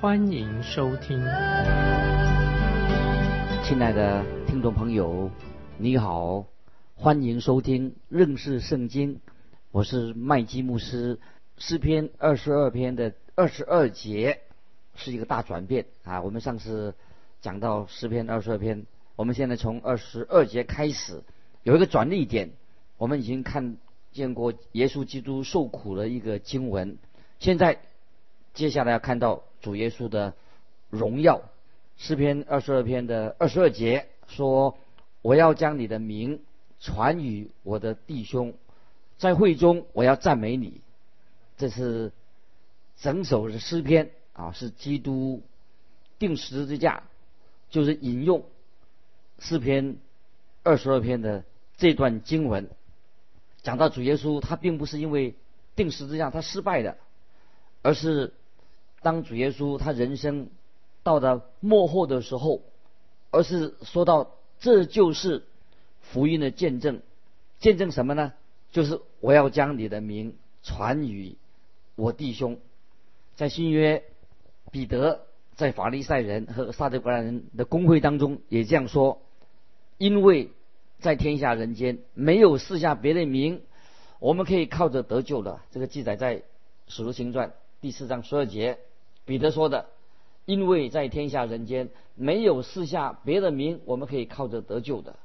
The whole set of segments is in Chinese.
欢迎收听。亲爱的听众朋友，你好，欢迎收听认识圣经，我是麦基牧师。诗篇二十二篇的二十二节是一个大转变啊！我们上次讲到诗篇二十二篇，我们现在从二十二节开始有一个转捩点。我们已经看见过耶稣基督受苦的一个经文，现在接下来要看到主耶稣的荣耀。诗篇二十二篇的二十二节说：“我要将你的名传与我的弟兄，在会中我要赞美你。”这是整首的诗篇啊，是基督定十字架，就是引用诗篇二十二篇的这段经文，讲到主耶稣，他并不是因为定十字架他失败的，而是当主耶稣他人生到达末后的时候，而是说到这就是福音的见证，见证什么呢？就是我要将你的名传于。我弟兄，在新约，彼得在法利赛人和撒都该人的公会当中也这样说：，因为在天下人间没有赐下别的名，我们可以靠着得救的。这个记载在《使徒行传》第四章十二节，彼得说的：，因为在天下人间没有四下别的名，我们可以靠着得救的。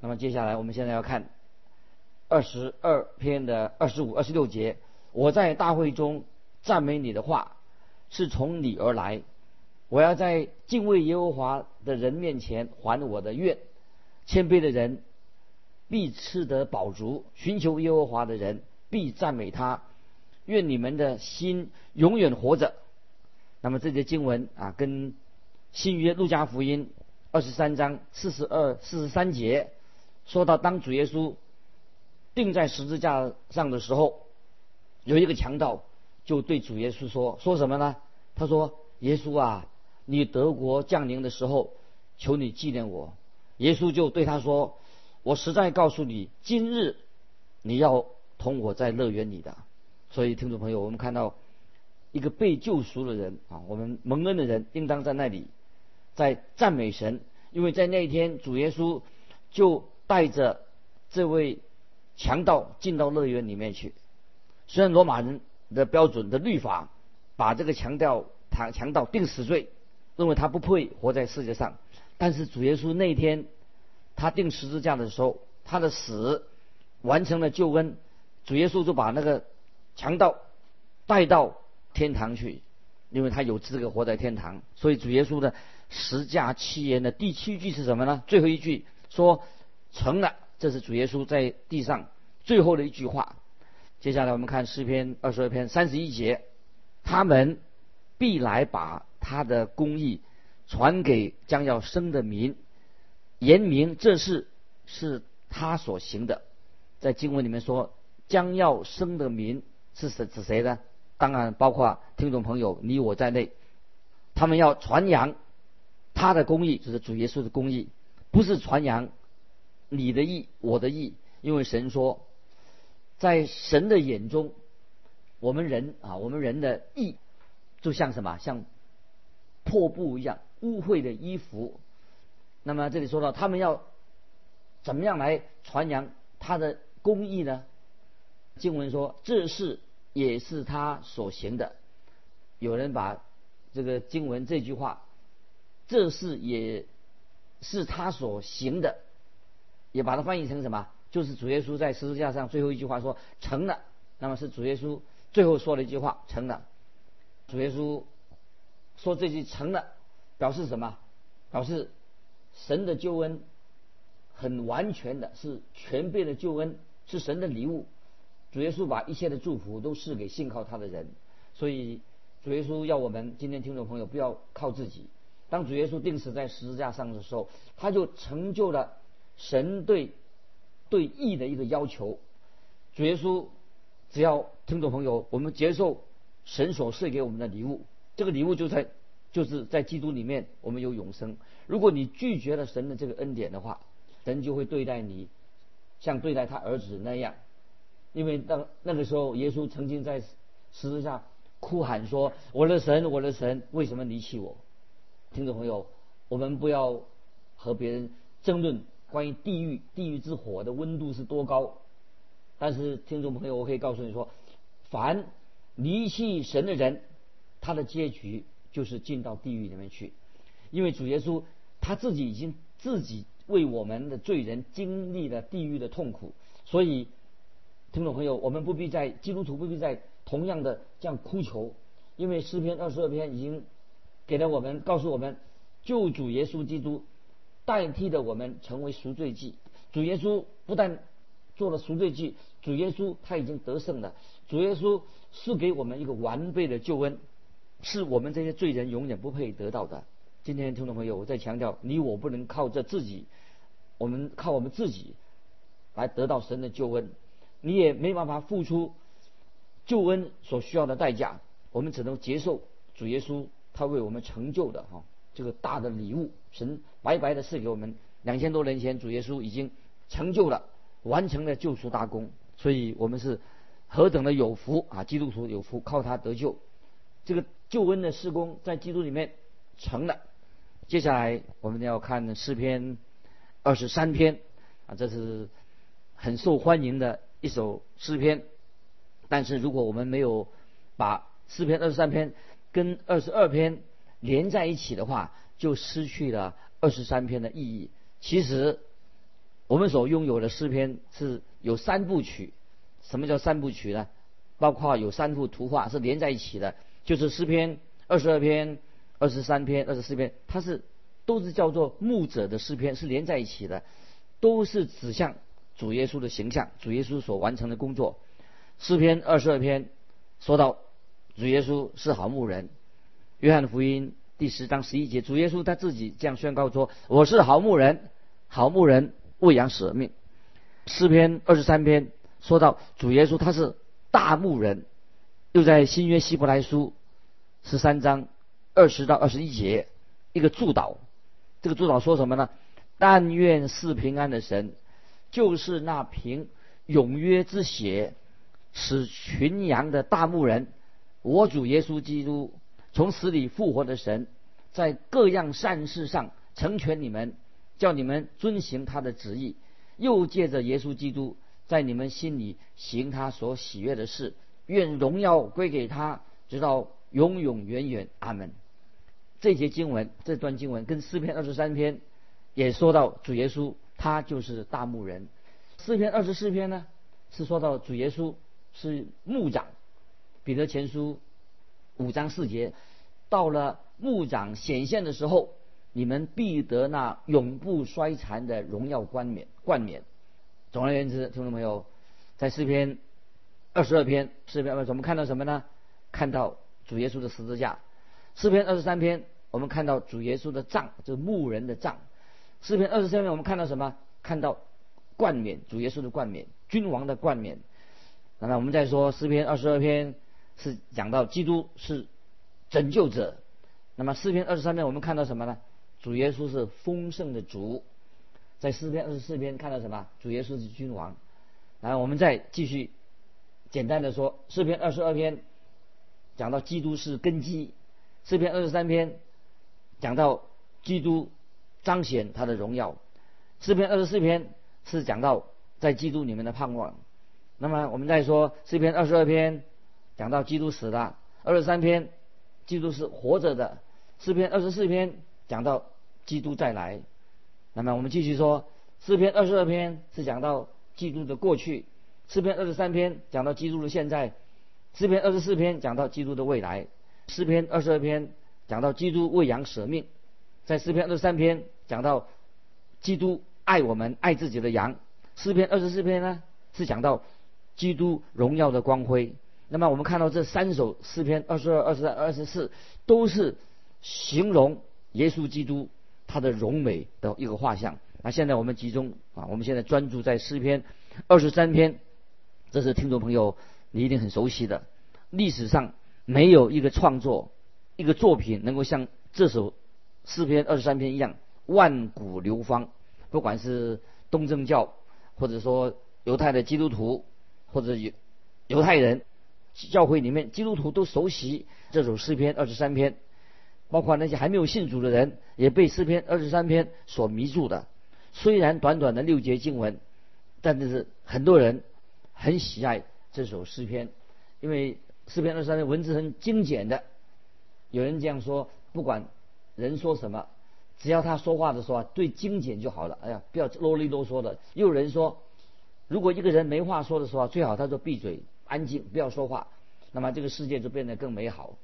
那么接下来我们现在要看二十二篇的二十五、二十六节。我在大会中赞美你的话，是从你而来。我要在敬畏耶和华的人面前还我的愿。谦卑的人必吃得饱足，寻求耶和华的人必赞美他。愿你们的心永远活着。那么这节经文啊，跟新约路加福音二十三章四十二、四十三节说到，当主耶稣钉在十字架上的时候。有一个强盗就对主耶稣说：“说什么呢？他说：‘耶稣啊，你德国降临的时候，求你纪念我。’耶稣就对他说：‘我实在告诉你，今日你要同我在乐园里的。’所以，听众朋友，我们看到一个被救赎的人啊，我们蒙恩的人，应当在那里在赞美神，因为在那一天，主耶稣就带着这位强盗进到乐园里面去。”虽然罗马人的标准的律法把这个强调他强盗定死罪，认为他不配活在世界上，但是主耶稣那一天他定十字架的时候，他的死完成了救恩，主耶稣就把那个强盗带到天堂去，因为他有资格活在天堂。所以主耶稣的十架七言的第七句是什么呢？最后一句说成了，这是主耶稣在地上最后的一句话。接下来我们看诗篇二十二篇三十一节，他们必来把他的公义传给将要生的民，言明这事是他所行的。在经文里面说，将要生的民是指指谁呢？当然包括听众朋友你我在内。他们要传扬他的公义，就是主耶稣的公义，不是传扬你的义、我的义，因为神说。在神的眼中，我们人啊，我们人的义就像什么？像破布一样污秽的衣服。那么这里说到，他们要怎么样来传扬他的公义呢？经文说，这是也是他所行的。有人把这个经文这句话，这事也是他所行的，也把它翻译成什么？就是主耶稣在十字架上最后一句话说成了，那么是主耶稣最后说的一句话成了。主耶稣说这句成了，表示什么？表示神的救恩很完全的，是全备的救恩，是神的礼物。主耶稣把一切的祝福都赐给信靠他的人，所以主耶稣要我们今天听众朋友不要靠自己，当主耶稣钉死在十字架上的时候，他就成就了神对对义的一个要求。主耶稣只要听众朋友，我们接受神所赐给我们的礼物，这个礼物就在就是在基督里面，我们有永生。如果你拒绝了神的这个恩典的话，神就会对待你像对待他儿子那样。因为当那个时候，耶稣曾经在十字架哭喊说：“我的神，我的神，为什么离弃我？”听众朋友，我们不要和别人争论关于地狱、地狱之火的温度是多高。但是，听众朋友，我可以告诉你说，凡离弃神的人，他的结局就是进到地狱里面去。因为主耶稣他自己已经自己为我们的罪人经历了地狱的痛苦，所以。听众朋友，我们不必在基督徒不必在同样的这样哭求，因为诗篇二十二篇已经给了我们，告诉我们，救主耶稣基督代替了我们成为赎罪祭。主耶稣不但做了赎罪祭，主耶稣他已经得胜了。主耶稣是给我们一个完备的救恩，是我们这些罪人永远不配得到的。今天听众朋友，我在强调，你我不能靠着自己，我们靠我们自己来得到神的救恩。你也没办法付出救恩所需要的代价，我们只能接受主耶稣他为我们成就的哈这个大的礼物，神白白的赐给我们。两千多年前，主耶稣已经成就了，完成了救赎大功，所以我们是何等的有福啊！基督徒有福，靠他得救。这个救恩的施工在基督里面成了。接下来我们要看诗篇二十三篇啊，这是很受欢迎的。一首诗篇，但是如果我们没有把诗篇二十三篇跟二十二篇连在一起的话，就失去了二十三篇的意义。其实我们所拥有的诗篇是有三部曲。什么叫三部曲呢？包括有三幅图画是连在一起的，就是诗篇二十二篇、二十三篇、二十四篇，它是都是叫做牧者的诗篇，是连在一起的，都是指向。主耶稣的形象，主耶稣所完成的工作。诗篇二十二篇说到主耶稣是好牧人。约翰福音第十章十一节，主耶稣他自己这样宣告说：“我是好牧人，好牧人喂养舍命。”诗篇二十三篇说到主耶稣他是大牧人。又在新约希伯来书十三章二十到二十一节一个祝祷，这个祝祷说什么呢？但愿是平安的神。就是那凭永约之血使群羊的大牧人，我主耶稣基督从死里复活的神，在各样善事上成全你们，叫你们遵行他的旨意，又借着耶稣基督在你们心里行他所喜悦的事，愿荣耀归给他，直到永永远远。阿门。这节经文，这段经文跟诗篇二十三篇也说到主耶稣。他就是大牧人。四篇二十四篇呢，是说到主耶稣是牧长。彼得前书五章四节，到了牧长显现的时候，你们必得那永不衰残的荣耀冠冕。冠冕。总而言之，听众朋友，在诗篇二十二篇诗篇，我们看到什么呢？看到主耶稣的十字架。诗篇二十三篇，我们看到主耶稣的杖，就是牧人的杖。诗篇二十三篇，我们看到什么？看到冠冕，主耶稣的冠冕，君王的冠冕。那么我们再说诗篇二十二篇，是讲到基督是拯救者。那么诗篇二十三篇，我们看到什么呢？主耶稣是丰盛的主。在诗篇二十四篇看到什么？主耶稣是君王。然后我们再继续简单的说，诗篇二十二篇讲到基督是根基。诗篇二十三篇讲到基督。彰显他的荣耀。诗篇二十四篇是讲到在基督里面的盼望。那么我们再说诗篇二十二篇讲到基督死了。二十三篇基督是活着的。诗篇二十四篇讲到基督再来。那么我们继续说诗篇二十二篇是讲到基督的过去。诗篇二十三篇讲到基督的现在。诗篇二十四篇讲到基督的未来。诗篇二十二篇讲到基督为羊舍命。在诗篇二十三篇。讲到基督爱我们，爱自己的羊。诗篇二十四篇呢，是讲到基督荣耀的光辉。那么我们看到这三首诗篇，二十二、二十三、二十四，都是形容耶稣基督他的荣美的一个画像。那现在我们集中啊，我们现在专注在诗篇二十三篇，这是听众朋友你一定很熟悉的。历史上没有一个创作一个作品能够像这首诗篇二十三篇一样万古流芳。不管是东正教，或者说犹太的基督徒，或者犹犹太人教会里面基督徒都熟悉这首诗篇二十三篇，包括那些还没有信主的人也被诗篇二十三篇所迷住的。虽然短短的六节经文，但是很多人很喜爱这首诗篇，因为诗篇二十三篇文字很精简的。有人这样说：不管人说什么，只要他说话的时候对精简就好了。哎呀，不要啰里啰嗦的。又有人说，如果一个人没话说的时候，最好他就闭嘴，安静，不要说话，那么这个世界就变得更美好。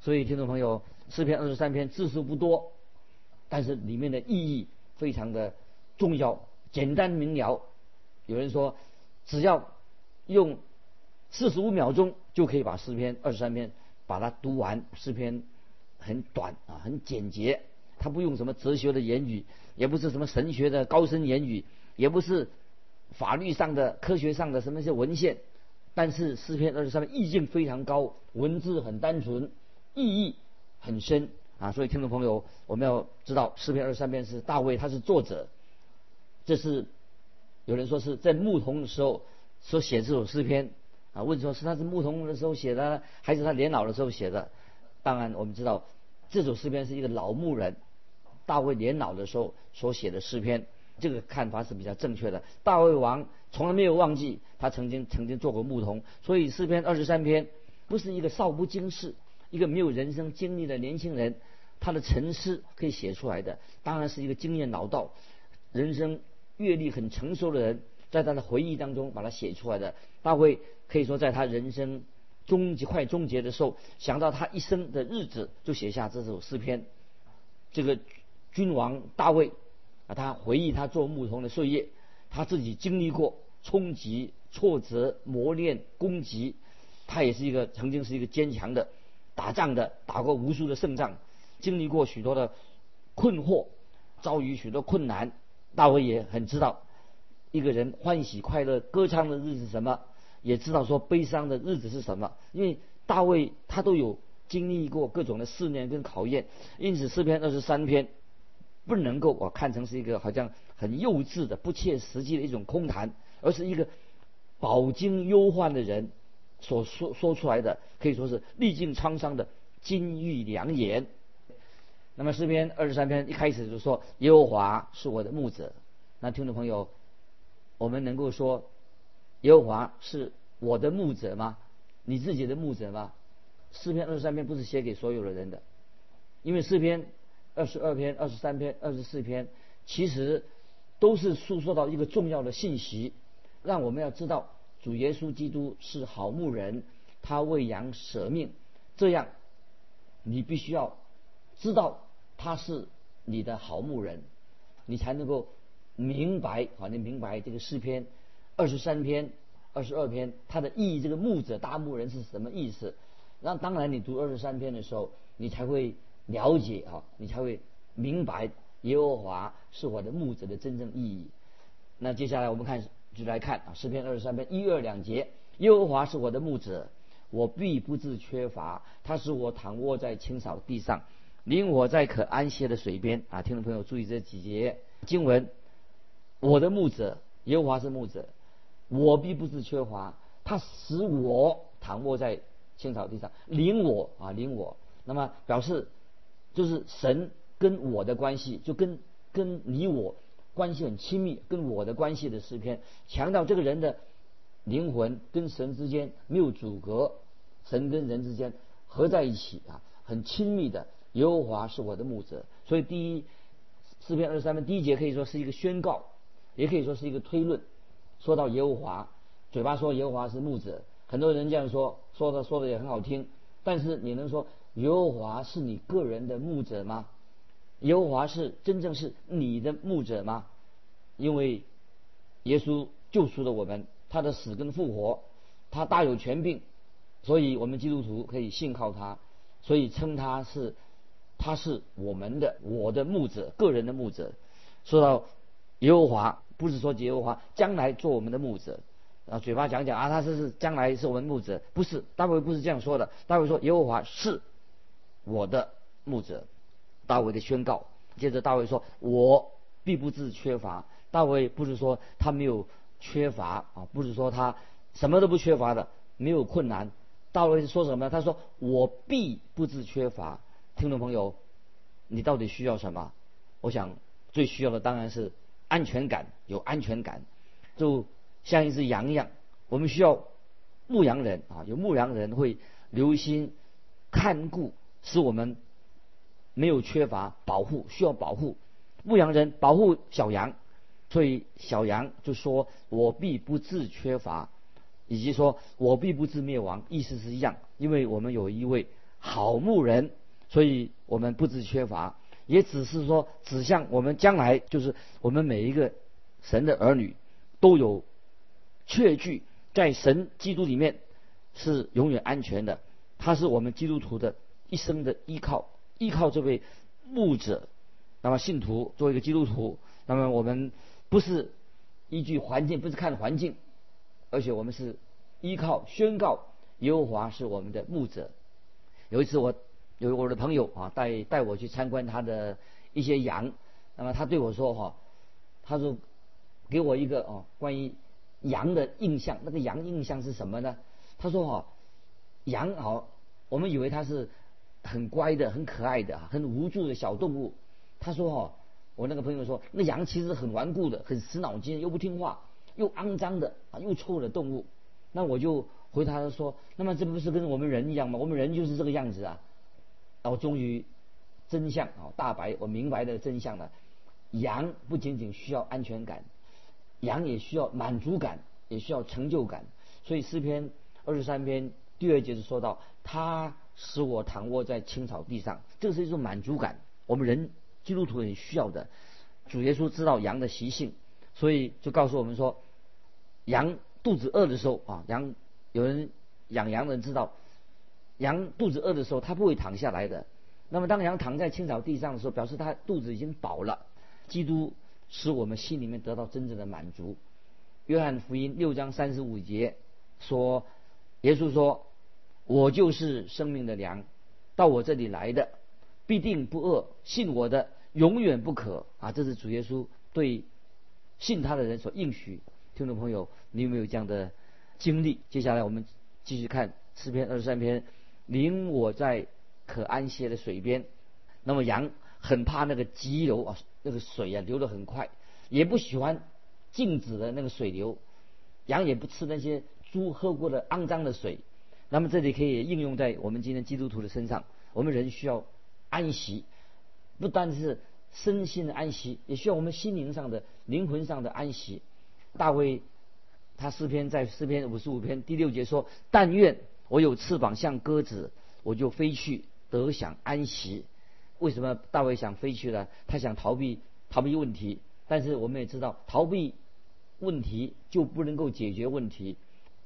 所以，听众朋友，诗篇二十三篇字数不多，但是里面的意义非常的。重要、简单明了。有人说，只要用四十五秒钟就可以把诗篇二十三篇把它读完。诗篇很短啊，很简洁，他不用什么哲学的言语，也不是什么神学的高深言语，也不是法律上的、科学上的什么一些文献。但是诗篇二十三篇意境非常高，文字很单纯，意义很深啊。所以听众朋友，我们要知道诗篇二十三篇是大卫，他是作者。这是有人说是在牧童的时候所写这首诗篇啊？问说是他是牧童的时候写的，还是他年老的时候写的？当然，我们知道这首诗篇是一个老牧人大卫年老的时候所写的诗篇，这个看法是比较正确的。大卫王从来没有忘记他曾经曾经做过牧童，所以诗篇二十三篇不是一个少不经事、一个没有人生经历的年轻人他的沉思可以写出来的，当然是一个经验老道、人生。阅历很成熟的人，在他的回忆当中把它写出来的。大卫可以说在他人生终结快终结的时候，想到他一生的日子，就写下这首诗篇。这个君王大卫啊，他回忆他做牧童的岁月，他自己经历过冲击、挫折、磨练、攻击。他也是一个曾经是一个坚强的打仗的，打过无数的胜仗，经历过许多的困惑，遭遇许多困难。大卫也很知道，一个人欢喜快乐歌唱的日子是什么，也知道说悲伤的日子是什么。因为大卫他都有经历过各种的试炼跟考验，因此诗篇二十三篇不能够我看成是一个好像很幼稚的、不切实际的一种空谈，而是一个饱经忧患的人所说说出来的，可以说是历尽沧桑的金玉良言。那么诗篇二十三篇一开始就说耶和华是我的牧者，那听众朋友，我们能够说耶和华是我的牧者吗？你自己的牧者吗？诗篇二十三篇不是写给所有的人的，因为诗篇二十二篇、二十三篇、二十四篇其实都是诉说到一个重要的信息，让我们要知道主耶稣基督是好牧人，他为羊舍命，这样你必须要知道。他是你的好牧人，你才能够明白啊！你明白这个诗篇二十三篇、二十二篇它的意义，这个牧者大牧人是什么意思？那当然，你读二十三篇的时候，你才会了解啊，你才会明白耶和华是我的牧者的真正意义。那接下来我们看，就来看啊，诗篇二十三篇一二两节：耶和华是我的牧者，我必不致缺乏。他使我躺卧在青草地上。领我在可安歇的水边啊！听众朋友注意这几节经文，我的牧者耶和华是牧者，我必不是缺乏。他使我躺卧在青草地上，领我啊领我。那么表示就是神跟我的关系，就跟跟你我关系很亲密，跟我的关系的诗篇，强调这个人的灵魂跟神之间没有阻隔，神跟人之间合在一起啊，很亲密的。耶和华是我的牧者，所以第一诗篇二十三篇第一节可以说是一个宣告，也可以说是一个推论。说到耶和华，嘴巴说耶和华是牧者，很多人这样说，说的说的也很好听。但是你能说耶和华是你个人的牧者吗？耶和华是真正是你的牧者吗？因为耶稣救赎了我们，他的死跟复活，他大有权柄，所以我们基督徒可以信靠他，所以称他是。他是我们的我的牧者，个人的牧者。说到耶和华，不是说耶和华将来做我们的牧者，啊，嘴巴讲讲啊，他是是将来是我们牧者，不是大卫不是这样说的。大卫说耶和华是我的牧者，大卫的宣告。接着大卫说，我必不致缺乏。大卫不是说他没有缺乏啊，不是说他什么都不缺乏的，没有困难。大卫说什么？他说我必不致缺乏。听众朋友，你到底需要什么？我想。最需要的当然是安全感，有安全感，就像一只羊一样。我们需要牧羊人啊，有牧羊人会留心看顾，使我们没有缺乏保护，需要保护。牧羊人保护小羊，所以小羊就说：“我必不致缺乏，以及说我必不致灭亡。”意思是一样，因为我们有一位好牧人，所以我们不致缺乏。也只是说指向我们将来，就是我们每一个神的儿女都有确据，在神基督里面是永远安全的。他是我们基督徒的一生的依靠，依靠这位牧者。那么信徒作为一个基督徒，那么我们不是依据环境，不是看环境，而且我们是依靠宣告耶和华是我们的牧者。有一次我。有我的朋友啊，带带我去参观他的一些羊，那么他对我说哈，他说给我一个哦关于羊的印象，那个羊印象是什么呢？他说哈，羊好，我们以为它是很乖的、很可爱的、很无助的小动物。他说哈，我那个朋友说，那羊其实很顽固的、很死脑筋、又不听话、又肮脏的啊，又臭的动物。那我就回答他说，那么这不是跟我们人一样吗？我们人就是这个样子啊。然后终于真相啊大白，我明白的真相了。羊不仅仅需要安全感，羊也需要满足感，也需要成就感。所以诗篇二十三篇第二节就说到：“他使我躺卧在青草地上。”这是一种满足感，我们人基督徒很需要的。主耶稣知道羊的习性，所以就告诉我们说：羊肚子饿的时候啊，羊有人养羊的人知道。羊肚子饿的时候，它不会躺下来的。那么，当羊躺在青草地上的时候，表示它肚子已经饱了。基督使我们心里面得到真正的满足。约翰福音六章三十五节说：“耶稣说，我就是生命的粮，到我这里来的必定不饿，信我的永远不渴。”啊，这是主耶稣对信他的人所应许。听众朋友，你有没有这样的经历？接下来我们继续看诗篇二十三篇。领我在可安歇的水边，那么羊很怕那个急流啊，那个水啊流得很快，也不喜欢静止的那个水流，羊也不吃那些猪喝过的肮脏的水。那么这里可以应用在我们今天基督徒的身上，我们人需要安息，不单是身心的安息，也需要我们心灵上的、灵魂上的安息。大卫他诗篇在诗篇五十五篇第六节说：“但愿。”我有翅膀像鸽子，我就飞去得享安息。为什么大卫想飞去呢？他想逃避逃避问题。但是我们也知道，逃避问题就不能够解决问题。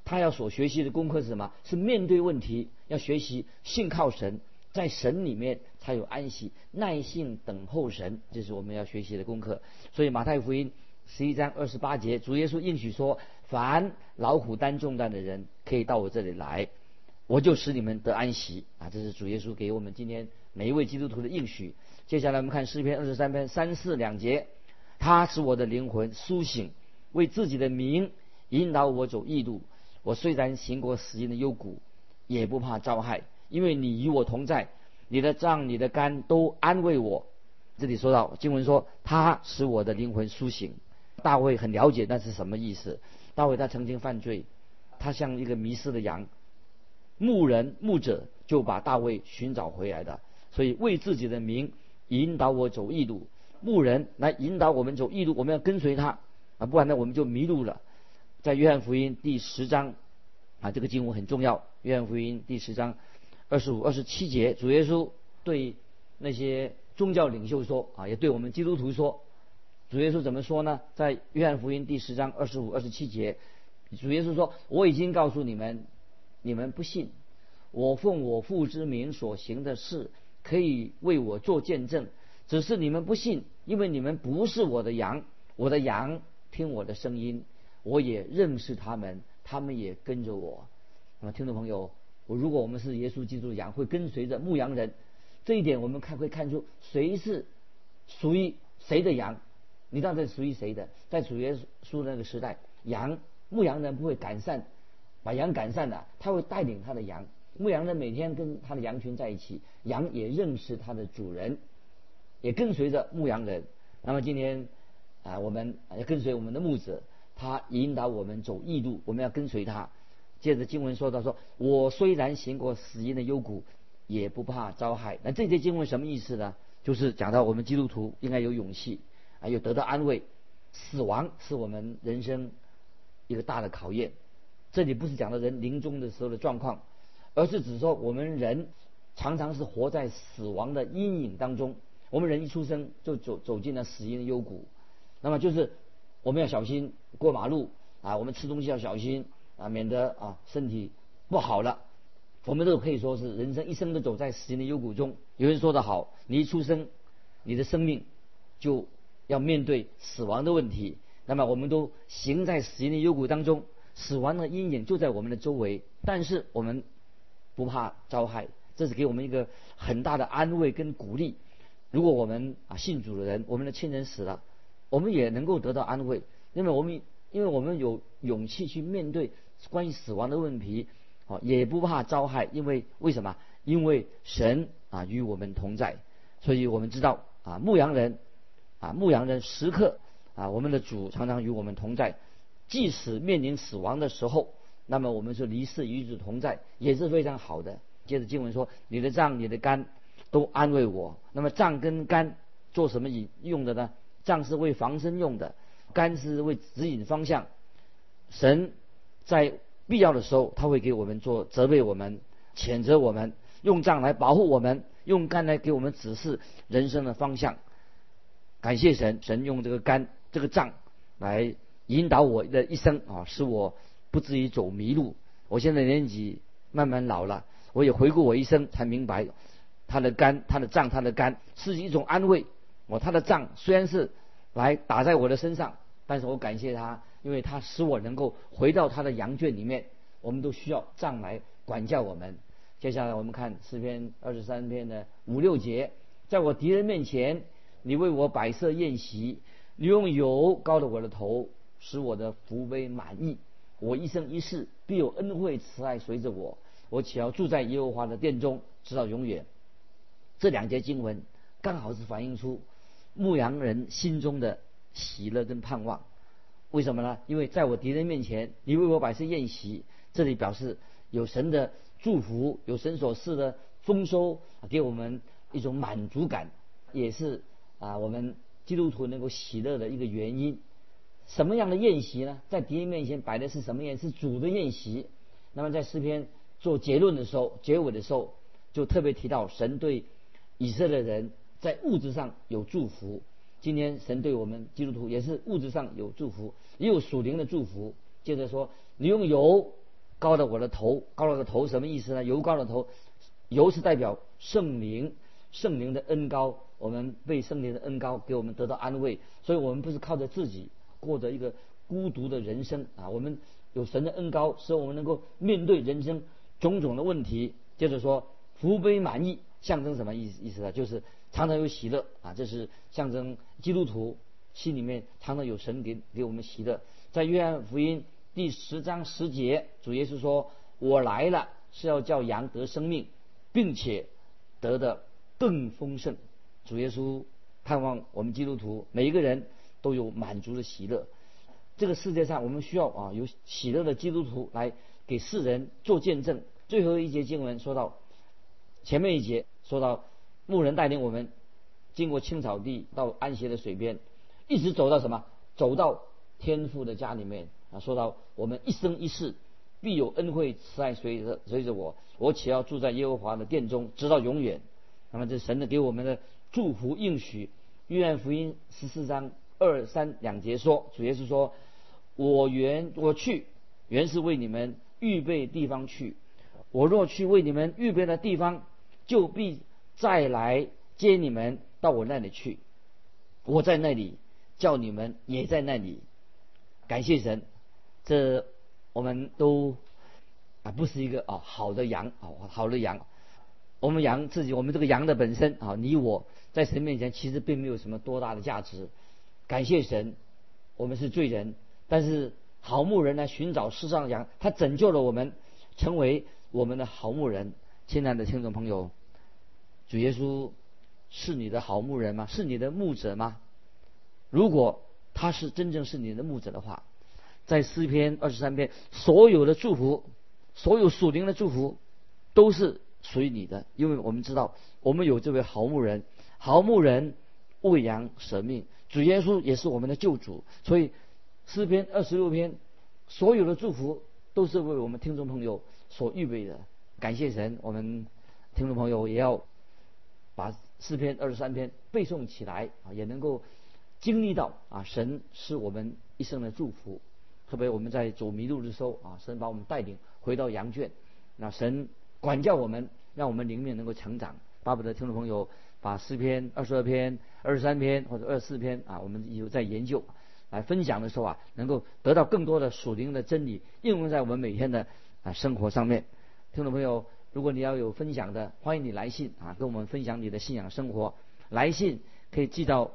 他要所学习的功课是什么？是面对问题，要学习信靠神，在神里面才有安息，耐心等候神，这是我们要学习的功课。所以马太福音十一章二十八节，主耶稣应许说：“凡劳苦担重担的人，可以到我这里来。”我就使你们得安息啊！这是主耶稣给我们今天每一位基督徒的应许。接下来我们看诗篇二十三篇三四两节，他使我的灵魂苏醒，为自己的名引导我走义路。我虽然行过死荫的幽谷，也不怕遭害，因为你与我同在，你的杖、你的肝都安慰我。这里说到经文说，他使我的灵魂苏醒。大卫很了解那是什么意思。大卫他曾经犯罪，他像一个迷失的羊。牧人牧者就把大卫寻找回来的，所以为自己的名引导我走义路，牧人来引导我们走义路，我们要跟随他啊，不然呢我们就迷路了。在约翰福音第十章啊，这个经文很重要。约翰福音第十章二十五、二十七节，主耶稣对那些宗教领袖说啊，也对我们基督徒说，主耶稣怎么说呢？在约翰福音第十章二十五、二十七节，主耶稣说：“我已经告诉你们。”你们不信，我奉我父之名所行的事，可以为我做见证，只是你们不信，因为你们不是我的羊。我的羊听我的声音，我也认识他们，他们也跟着我。那么，听众朋友，我如果我们是耶稣基督的羊，会跟随着牧羊人，这一点我们看会看出谁是属于谁的羊。你到底属于谁的？在主耶稣那个时代，羊牧羊人不会赶散，把羊赶散的，他会带领他的羊。牧羊人每天跟他的羊群在一起，羊也认识他的主人，也跟随着牧羊人。那么今天啊，我们要跟随我们的牧者，他引导我们走义路，我们要跟随他。接着经文说到说，我虽然行过死荫的幽谷，也不怕遭害。那这些经文什么意思呢？就是讲到我们基督徒应该有勇气，啊，又得到安慰。死亡是我们人生一个大的考验。这里不是讲的人临终的时候的状况。而是指说，我们人常常是活在死亡的阴影当中。我们人一出生就走走进了死荫的幽谷，那么就是我们要小心过马路啊，我们吃东西要小心啊，免得啊身体不好了。我们都可以说是人生一生都走在死人的幽谷中。有人说得好，你一出生，你的生命就要面对死亡的问题。那么我们都行在死人的幽谷当中，死亡的阴影就在我们的周围，但是我们。不怕遭害，这是给我们一个很大的安慰跟鼓励。如果我们啊信主的人，我们的亲人死了，我们也能够得到安慰，因为我们因为我们有勇气去面对关于死亡的问题，哦，也不怕遭害，因为为什么？因为神啊与我们同在，所以我们知道啊牧羊人啊牧羊人时刻啊我们的主常常与我们同在，即使面临死亡的时候。那么我们说离世与主同在也是非常好的。接着经文说：“你的脏、你的肝都安慰我。”那么脏跟肝做什么用的呢？脏是为防身用的，肝是为指引方向。神在必要的时候，他会给我们做责备我们、谴责我们，用脏来保护我们，用肝来给我们指示人生的方向。感谢神，神用这个肝、这个脏来引导我的一生啊，使我。不至于走迷路。我现在年纪慢慢老了，我也回顾我一生，才明白，他的肝、他的脏、他的肝是一种安慰。我他的杖虽然是来打在我的身上，但是我感谢他，因为他使我能够回到他的羊圈里面。我们都需要杖来管教我们。接下来我们看诗篇二十三篇的五六节，在我敌人面前，你为我摆设宴席，你用油膏了我的头，使我的福杯满意。我一生一世必有恩惠慈爱随着我，我且要住在耶和华的殿中，直到永远。这两节经文刚好是反映出牧羊人心中的喜乐跟盼望。为什么呢？因为在我敌人面前，你为我摆设宴席，这里表示有神的祝福，有神所赐的丰收，给我们一种满足感，也是啊我们基督徒能够喜乐的一个原因。什么样的宴席呢？在敌人面前摆的是什么宴？是主的宴席。那么在诗篇做结论的时候，结尾的时候，就特别提到神对以色列人在物质上有祝福。今天神对我们基督徒也是物质上有祝福，也有属灵的祝福。接着说，你用油膏了我的头，膏了个头什么意思呢？油膏了头，油是代表圣灵，圣灵的恩膏，我们被圣灵的恩膏给我们得到安慰，所以我们不是靠着自己。过着一个孤独的人生啊！我们有神的恩高，使我们能够面对人生种种的问题。接着说，福杯满溢，象征什么意思意思呢？就是常常有喜乐啊！这是象征基督徒心里面常常有神给给我们喜乐。在约翰福音第十章十节，主耶稣说：“我来了是要叫羊得生命，并且得的更丰盛。”主耶稣盼望我们基督徒每一个人。都有满足的喜乐。这个世界上，我们需要啊有喜乐的基督徒来给世人做见证。最后一节经文说到，前面一节说到牧人带领我们经过青草地到安歇的水边，一直走到什么？走到天父的家里面啊。说到我们一生一世必有恩惠慈爱随着随着我，我且要住在耶和华的殿中，直到永远。那么这神的给我们的祝福应许，约翰福音十四章。二三两节说，主耶稣说：“我原我去，原是为你们预备地方去。我若去为你们预备的地方，就必再来接你们到我那里去。我在那里，叫你们也在那里。感谢神，这我们都啊不是一个啊好的羊啊好的羊。我们羊自己，我们这个羊的本身啊，你我在神面前其实并没有什么多大的价值。感谢神，我们是罪人，但是好牧人来寻找世上的羊，他拯救了我们，成为我们的好牧人。亲爱的听众朋友，主耶稣是你的好牧人吗？是你的牧者吗？如果他是真正是你的牧者的话，在诗篇二十三篇所有的祝福，所有属灵的祝福，都是属于你的，因为我们知道我们有这位好牧人，好牧人为羊舍命。主耶稣也是我们的救主，所以诗篇二十六篇所有的祝福都是为我们听众朋友所预备的。感谢神，我们听众朋友也要把诗篇二十三篇背诵起来啊，也能够经历到啊，神是我们一生的祝福。特别我们在走迷路的时候啊，神把我们带领回到羊圈，那神管教我们，让我们灵命能够成长。巴不得听众朋友。把诗篇二十二篇、二十三篇或者二十四篇啊，我们有在研究，来分享的时候啊，能够得到更多的属灵的真理，应用在我们每天的啊生活上面。听众朋友，如果你要有分享的，欢迎你来信啊，跟我们分享你的信仰生活。来信可以寄到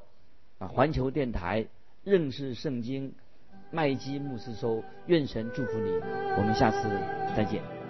啊环球电台认识圣经麦基牧师收。愿神祝福你，我们下次再见。